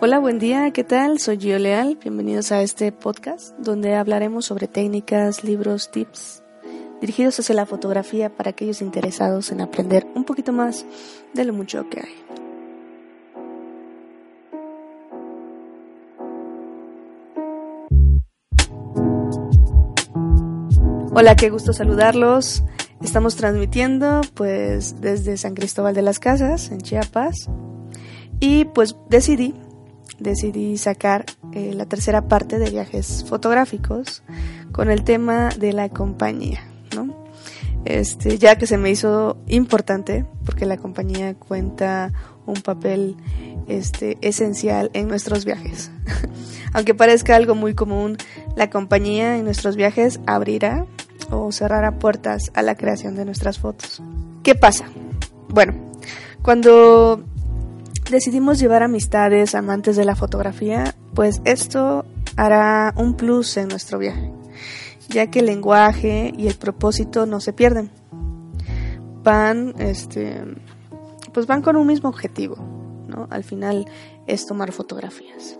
Hola, buen día, ¿qué tal? Soy Gio Leal, bienvenidos a este podcast donde hablaremos sobre técnicas, libros, tips dirigidos hacia la fotografía para aquellos interesados en aprender un poquito más de lo mucho que hay. Hola, qué gusto saludarlos. Estamos transmitiendo pues desde San Cristóbal de las Casas, en Chiapas. Y pues decidí, decidí sacar eh, la tercera parte de viajes fotográficos con el tema de la compañía, ¿no? Este, ya que se me hizo importante porque la compañía cuenta un papel este, esencial en nuestros viajes. Aunque parezca algo muy común, la compañía en nuestros viajes abrirá o cerrará puertas a la creación de nuestras fotos. ¿Qué pasa? Bueno, cuando decidimos llevar amistades, amantes de la fotografía, pues esto hará un plus en nuestro viaje, ya que el lenguaje y el propósito no se pierden. Van, este, pues van con un mismo objetivo, ¿no? Al final es tomar fotografías.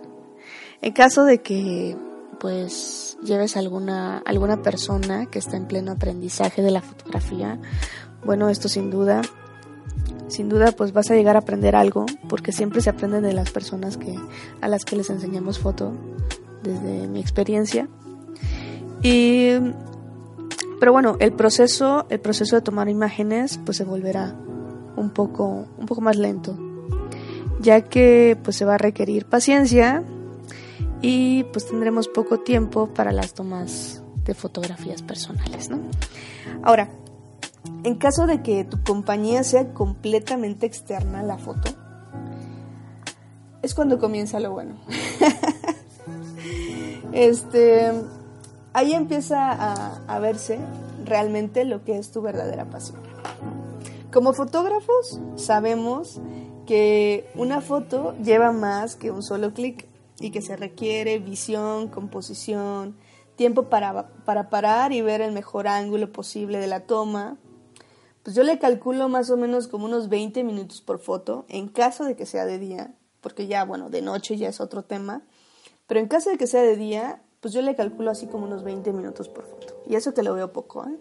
En caso de que pues lleves alguna, alguna persona que está en pleno aprendizaje de la fotografía, bueno, esto sin duda, sin duda pues vas a llegar a aprender algo, porque siempre se aprende de las personas que, a las que les enseñamos foto, desde mi experiencia. Y, pero bueno, el proceso, el proceso de tomar imágenes pues se volverá un poco, un poco más lento, ya que pues se va a requerir paciencia, y pues tendremos poco tiempo para las tomas de fotografías personales, ¿no? Ahora, en caso de que tu compañía sea completamente externa a la foto, es cuando comienza lo bueno. este, ahí empieza a, a verse realmente lo que es tu verdadera pasión. Como fotógrafos sabemos que una foto lleva más que un solo clic y que se requiere visión, composición, tiempo para, para parar y ver el mejor ángulo posible de la toma. Pues yo le calculo más o menos como unos 20 minutos por foto, en caso de que sea de día, porque ya, bueno, de noche ya es otro tema, pero en caso de que sea de día, pues yo le calculo así como unos 20 minutos por foto. Y eso te lo veo poco. ¿eh?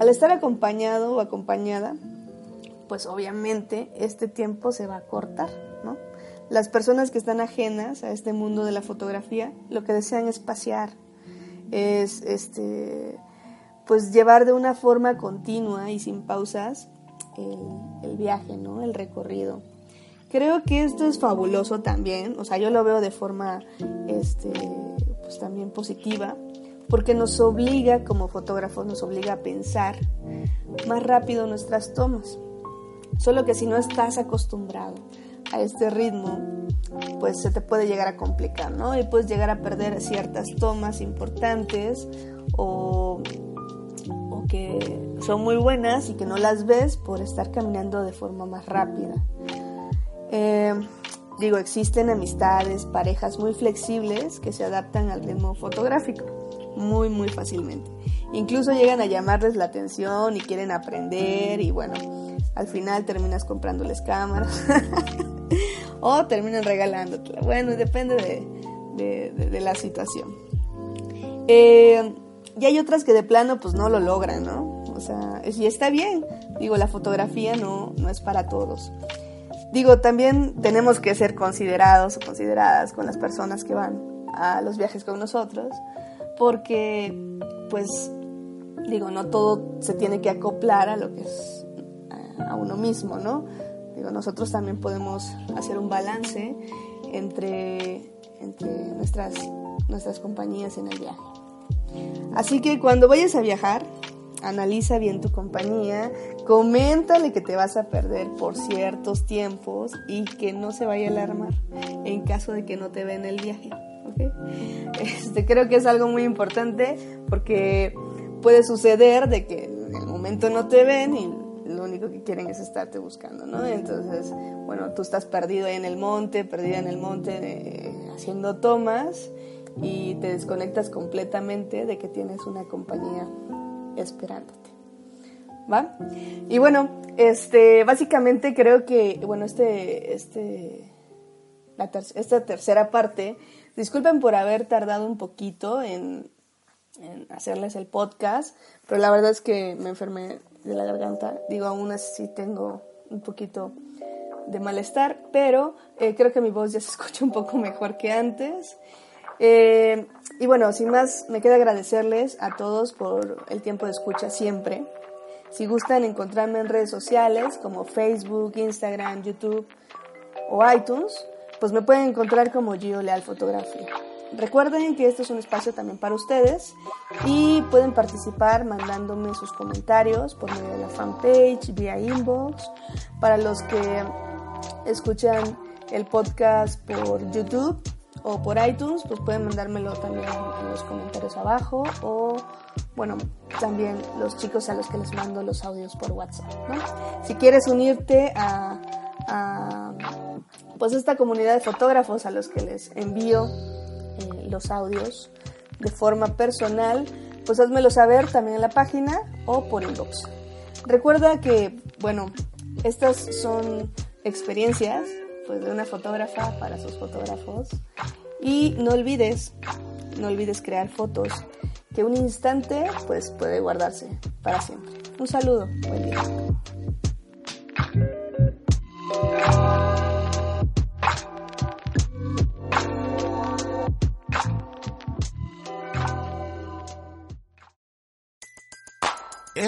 Al estar acompañado o acompañada, pues obviamente este tiempo se va a cortar. Las personas que están ajenas a este mundo de la fotografía lo que desean es pasear, es este, pues llevar de una forma continua y sin pausas el, viaje, ¿no? el recorrido. Creo que esto es fabuloso también, o sea, yo lo veo de forma este, pues también positiva, porque nos obliga como fotógrafos, nos obliga a pensar más rápido nuestras tomas. Solo que si no estás acostumbrado a este ritmo, pues se te puede llegar a complicar, ¿no? Y puedes llegar a perder ciertas tomas importantes o, que son muy buenas y que no las ves por estar caminando de forma más rápida. Eh, digo, existen amistades, parejas muy flexibles que se adaptan al ritmo fotográfico muy, muy fácilmente. Incluso llegan a llamarles la atención y quieren aprender y bueno, al final terminas comprándoles cámaras o terminan regalándotela. Bueno, depende de, la situación. Eh, y hay otras que de plano pues no lo logran, ¿no? O sea, y está bien. Digo, la fotografía no, no es para todos. Digo, también tenemos que ser considerados o consideradas con las personas que van a los viajes con nosotros, porque pues digo, no todo se tiene que acoplar a lo que es a uno mismo, ¿no? Nosotros también podemos hacer un balance entre, nuestras compañías en el viaje. Así que cuando vayas a viajar, analiza bien tu compañía, coméntale que te vas a perder por ciertos tiempos y que no se vaya a alarmar en caso de que no te ven el viaje. Este, creo que es algo muy importante porque puede suceder de que en el momento no te ven y que quieren es estarte buscando, ¿no? Entonces, bueno, tú estás perdido ahí en el monte, perdida en el monte eh, haciendo tomas y te desconectas completamente de que tienes una compañía esperándote. ¿Va? Y bueno, este, básicamente creo que, bueno, este, este, esta tercera parte, disculpen por haber tardado un poquito en, en hacerles el podcast, pero la verdad es que me enfermé de la garganta. Digo, aún así tengo un poquito de malestar, pero eh, creo que mi voz ya se escucha un poco mejor que antes. Eh, y bueno, sin más, me queda agradecerles a todos por el tiempo de escucha siempre. Si gustan encontrarme en redes sociales como Facebook, Instagram, YouTube o iTunes, pues me pueden encontrar como Gio Leal Fotografía. Recuerden que este es un espacio también para ustedes y pueden participar mandándome sus comentarios por medio de la fanpage, vía inbox. Para los que escuchan el podcast por YouTube o por iTunes, pues pueden mandármelo también en los comentarios abajo o bueno, también los chicos a los que les mando los audios por WhatsApp. Si quieres unirte a, a pues esta comunidad de fotógrafos a los que les envío los audios de forma personal, pues házmelo saber también en la página o por inbox. Recuerda que, bueno, estas son experiencias pues, de una fotógrafa para sus fotógrafos y no olvides, no olvides crear fotos que un instante pues puede guardarse para siempre. Un saludo, buen día.